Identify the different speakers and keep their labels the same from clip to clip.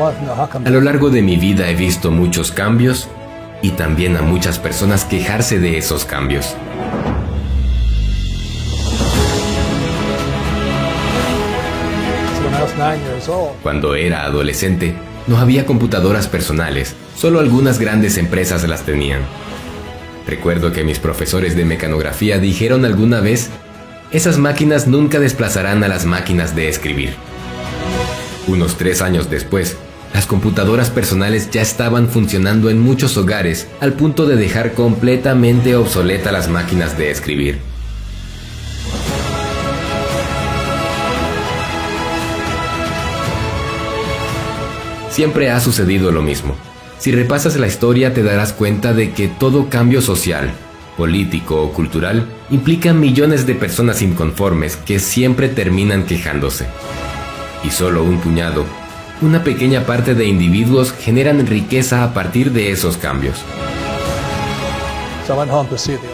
Speaker 1: A lo largo de mi vida he visto muchos cambios y también a muchas personas quejarse de esos cambios. Cuando era adolescente, no había computadoras personales, solo algunas grandes empresas las tenían. Recuerdo que mis profesores de mecanografía dijeron alguna vez, esas máquinas nunca desplazarán a las máquinas de escribir. Unos tres años después, las computadoras personales ya estaban funcionando en muchos hogares al punto de dejar completamente obsoleta las máquinas de escribir. Siempre ha sucedido lo mismo. Si repasas la historia te darás cuenta de que todo cambio social, político o cultural implica millones de personas inconformes que siempre terminan quejándose. Y solo un puñado, una pequeña parte de individuos generan riqueza a partir de esos cambios.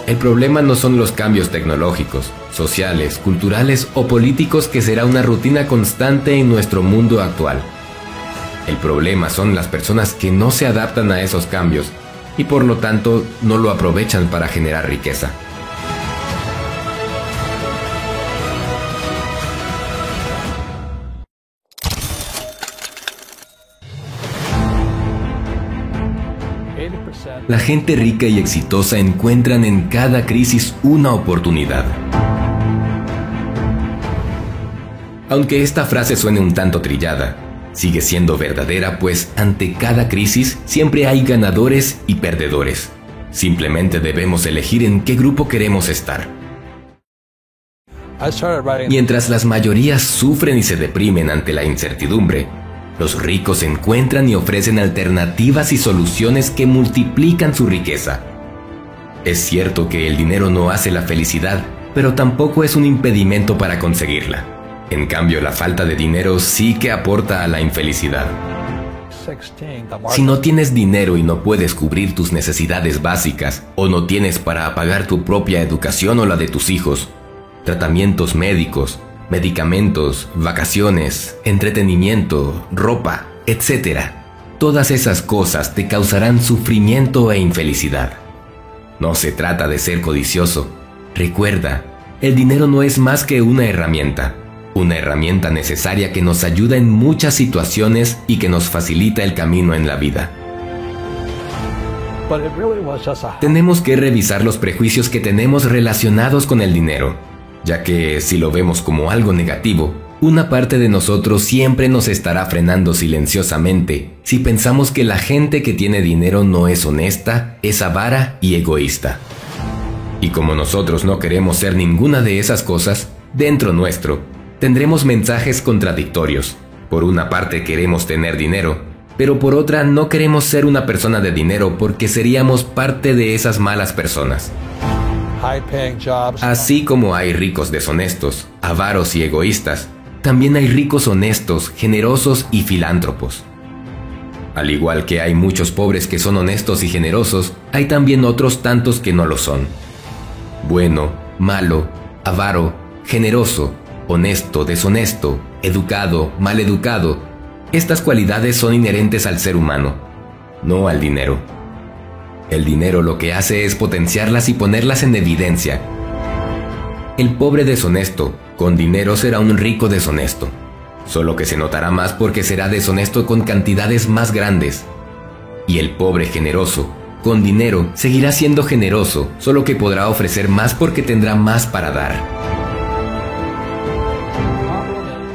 Speaker 1: El problema no son los cambios tecnológicos, sociales, culturales o políticos que será una rutina constante en nuestro mundo actual. El problema son las personas que no se adaptan a esos cambios y por lo tanto no lo aprovechan para generar riqueza. La gente rica y exitosa encuentran en cada crisis una oportunidad. Aunque esta frase suene un tanto trillada, sigue siendo verdadera pues ante cada crisis siempre hay ganadores y perdedores. Simplemente debemos elegir en qué grupo queremos estar. Mientras las mayorías sufren y se deprimen ante la incertidumbre, los ricos encuentran y ofrecen alternativas y soluciones que multiplican su riqueza. Es cierto que el dinero no hace la felicidad, pero tampoco es un impedimento para conseguirla. En cambio, la falta de dinero sí que aporta a la infelicidad. Si no tienes dinero y no puedes cubrir tus necesidades básicas, o no tienes para pagar tu propia educación o la de tus hijos, tratamientos médicos, medicamentos, vacaciones, entretenimiento, ropa, etc., todas esas cosas te causarán sufrimiento e infelicidad. No se trata de ser codicioso. Recuerda, el dinero no es más que una herramienta una herramienta necesaria que nos ayuda en muchas situaciones y que nos facilita el camino en la vida. Tenemos que revisar los prejuicios que tenemos relacionados con el dinero, ya que si lo vemos como algo negativo, una parte de nosotros siempre nos estará frenando silenciosamente si pensamos que la gente que tiene dinero no es honesta, es avara y egoísta. Y como nosotros no queremos ser ninguna de esas cosas, dentro nuestro tendremos mensajes contradictorios. Por una parte queremos tener dinero, pero por otra no queremos ser una persona de dinero porque seríamos parte de esas malas personas. Así como hay ricos deshonestos, avaros y egoístas, también hay ricos honestos, generosos y filántropos. Al igual que hay muchos pobres que son honestos y generosos, hay también otros tantos que no lo son. Bueno, malo, avaro, generoso, honesto, deshonesto, educado, maleducado. Estas cualidades son inherentes al ser humano, no al dinero. El dinero lo que hace es potenciarlas y ponerlas en evidencia. El pobre deshonesto, con dinero será un rico deshonesto, solo que se notará más porque será deshonesto con cantidades más grandes. Y el pobre generoso, con dinero, seguirá siendo generoso, solo que podrá ofrecer más porque tendrá más para dar.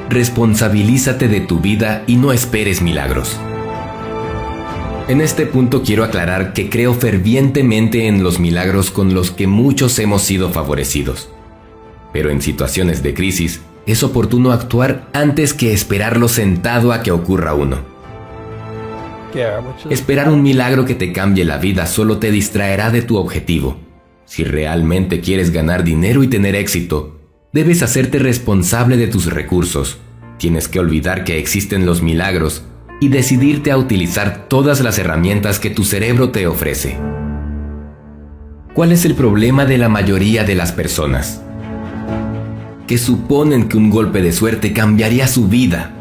Speaker 1: Responsabilízate de tu vida y no esperes milagros. En este punto quiero aclarar que creo fervientemente en los milagros con los que muchos hemos sido favorecidos. Pero en situaciones de crisis es oportuno actuar antes que esperarlo sentado a que ocurra uno. Esperar un milagro que te cambie la vida solo te distraerá de tu objetivo. Si realmente quieres ganar dinero y tener éxito, Debes hacerte responsable de tus recursos. Tienes que olvidar que existen los milagros y decidirte a utilizar todas las herramientas que tu cerebro te ofrece. ¿Cuál es el problema de la mayoría de las personas? Que suponen que un golpe de suerte cambiaría su vida.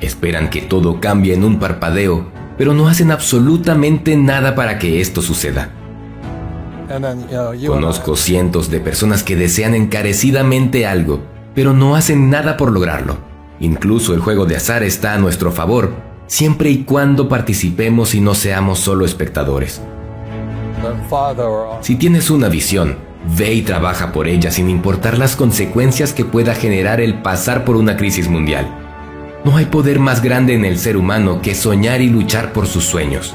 Speaker 1: Esperan que todo cambie en un parpadeo, pero no hacen absolutamente nada para que esto suceda. Conozco cientos de personas que desean encarecidamente algo, pero no hacen nada por lograrlo. Incluso el juego de azar está a nuestro favor, siempre y cuando participemos y no seamos solo espectadores. Si tienes una visión, ve y trabaja por ella sin importar las consecuencias que pueda generar el pasar por una crisis mundial. No hay poder más grande en el ser humano que soñar y luchar por sus sueños.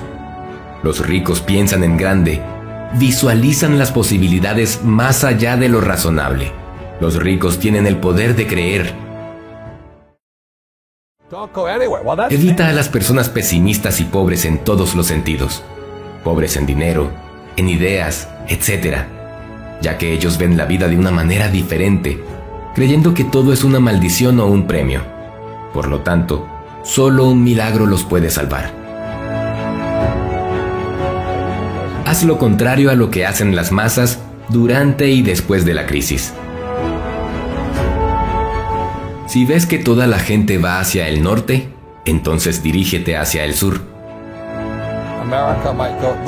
Speaker 1: Los ricos piensan en grande, visualizan las posibilidades más allá de lo razonable. Los ricos tienen el poder de creer. Evita a las personas pesimistas y pobres en todos los sentidos. Pobres en dinero, en ideas, etc. Ya que ellos ven la vida de una manera diferente, creyendo que todo es una maldición o un premio. Por lo tanto, solo un milagro los puede salvar. Haz lo contrario a lo que hacen las masas durante y después de la crisis. Si ves que toda la gente va hacia el norte, entonces dirígete hacia el sur.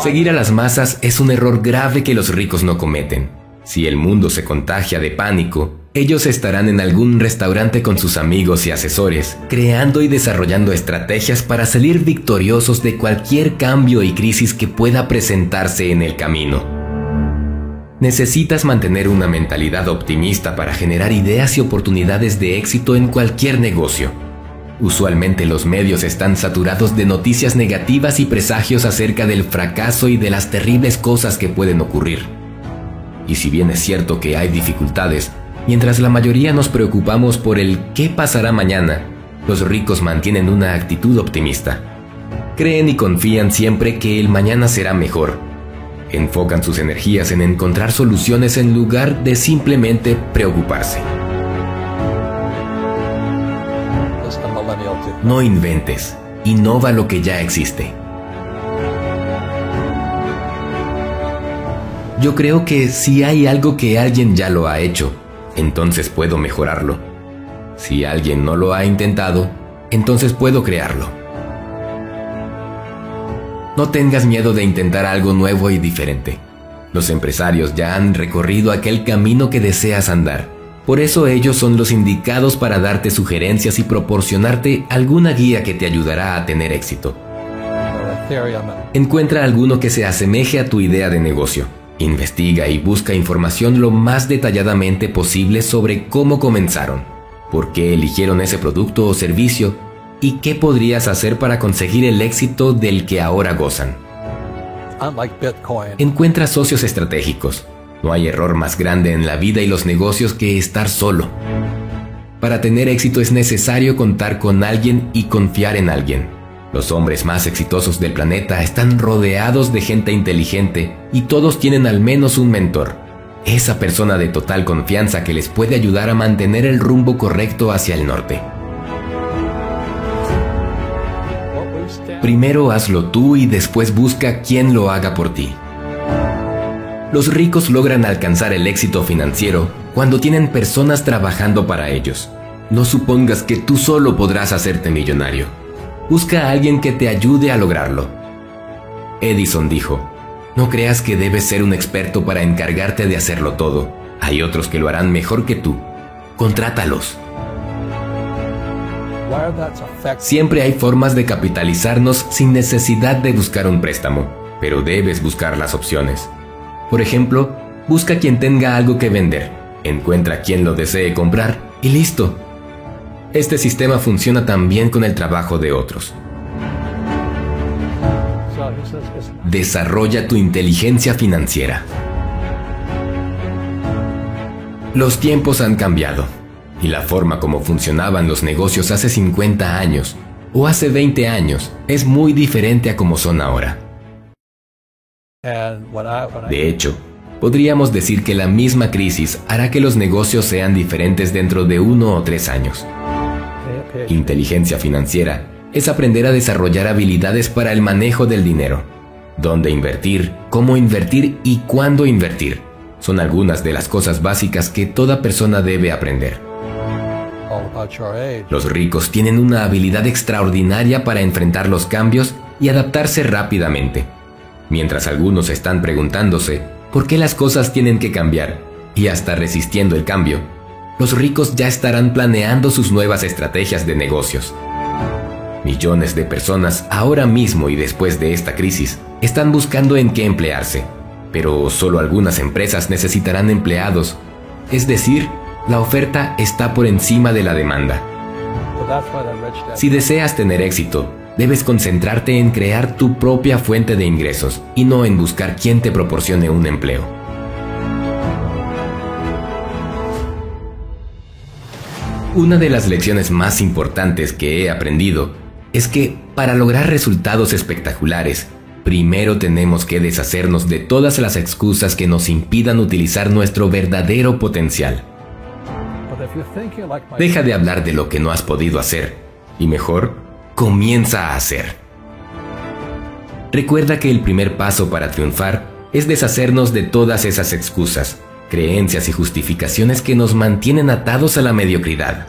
Speaker 1: Seguir a las masas es un error grave que los ricos no cometen. Si el mundo se contagia de pánico, ellos estarán en algún restaurante con sus amigos y asesores, creando y desarrollando estrategias para salir victoriosos de cualquier cambio y crisis que pueda presentarse en el camino. Necesitas mantener una mentalidad optimista para generar ideas y oportunidades de éxito en cualquier negocio. Usualmente los medios están saturados de noticias negativas y presagios acerca del fracaso y de las terribles cosas que pueden ocurrir. Y si bien es cierto que hay dificultades, mientras la mayoría nos preocupamos por el qué pasará mañana, los ricos mantienen una actitud optimista. Creen y confían siempre que el mañana será mejor. Enfocan sus energías en encontrar soluciones en lugar de simplemente preocuparse. No inventes, innova lo que ya existe. Yo creo que si hay algo que alguien ya lo ha hecho, entonces puedo mejorarlo. Si alguien no lo ha intentado, entonces puedo crearlo. No tengas miedo de intentar algo nuevo y diferente. Los empresarios ya han recorrido aquel camino que deseas andar. Por eso ellos son los indicados para darte sugerencias y proporcionarte alguna guía que te ayudará a tener éxito. Encuentra alguno que se asemeje a tu idea de negocio Investiga y busca información lo más detalladamente posible sobre cómo comenzaron, por qué eligieron ese producto o servicio y qué podrías hacer para conseguir el éxito del que ahora gozan. Encuentra socios estratégicos. No hay error más grande en la vida y los negocios que estar solo. Para tener éxito es necesario contar con alguien y confiar en alguien. Los hombres más exitosos del planeta están rodeados de gente inteligente y todos tienen al menos un mentor, esa persona de total confianza que les puede ayudar a mantener el rumbo correcto hacia el norte. Primero hazlo tú y después busca quien lo haga por ti. Los ricos logran alcanzar el éxito financiero cuando tienen personas trabajando para ellos. No supongas que tú solo podrás hacerte millonario. Busca a alguien que te ayude a lograrlo. Edison dijo, no creas que debes ser un experto para encargarte de hacerlo todo. Hay otros que lo harán mejor que tú. Contrátalos. Siempre hay formas de capitalizarnos sin necesidad de buscar un préstamo, pero debes buscar las opciones. Por ejemplo, busca quien tenga algo que vender, encuentra quien lo desee comprar y listo. Este sistema funciona también con el trabajo de otros. Desarrolla tu inteligencia financiera. Los tiempos han cambiado y la forma como funcionaban los negocios hace 50 años o hace 20 años es muy diferente a como son ahora. De hecho, podríamos decir que la misma crisis hará que los negocios sean diferentes dentro de uno o tres años. Inteligencia financiera es aprender a desarrollar habilidades para el manejo del dinero. Dónde invertir, cómo invertir y cuándo invertir son algunas de las cosas básicas que toda persona debe aprender. Los ricos tienen una habilidad extraordinaria para enfrentar los cambios y adaptarse rápidamente, mientras algunos están preguntándose por qué las cosas tienen que cambiar y hasta resistiendo el cambio. Los ricos ya estarán planeando sus nuevas estrategias de negocios. Millones de personas ahora mismo y después de esta crisis están buscando en qué emplearse, pero solo algunas empresas necesitarán empleados, es decir, la oferta está por encima de la demanda. Si deseas tener éxito, debes concentrarte en crear tu propia fuente de ingresos y no en buscar quién te proporcione un empleo. Una de las lecciones más importantes que he aprendido es que para lograr resultados espectaculares, primero tenemos que deshacernos de todas las excusas que nos impidan utilizar nuestro verdadero potencial. Deja de hablar de lo que no has podido hacer y mejor, comienza a hacer. Recuerda que el primer paso para triunfar es deshacernos de todas esas excusas, creencias y justificaciones que nos mantienen atados a la mediocridad.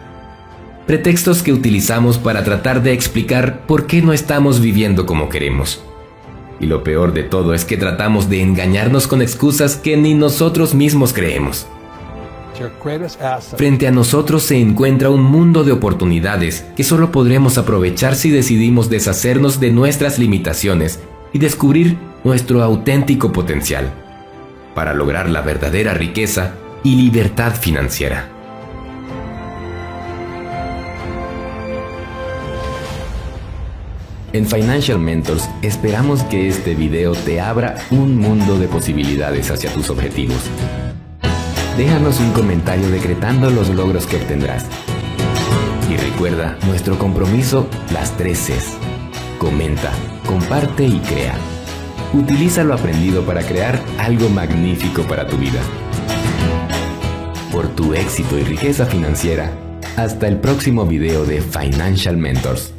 Speaker 1: Pretextos que utilizamos para tratar de explicar por qué no estamos viviendo como queremos. Y lo peor de todo es que tratamos de engañarnos con excusas que ni nosotros mismos creemos. Frente a nosotros se encuentra un mundo de oportunidades que solo podremos aprovechar si decidimos deshacernos de nuestras limitaciones y descubrir nuestro auténtico potencial para lograr la verdadera riqueza y libertad financiera. En Financial Mentors esperamos que este video te abra un mundo de posibilidades hacia tus objetivos déjanos un comentario decretando los logros que obtendrás. Y recuerda nuestro compromiso, las tres Cs. Comenta, comparte y crea. Utiliza lo aprendido para crear algo magnífico para tu vida. Por tu éxito y riqueza financiera, hasta el próximo video de Financial Mentors.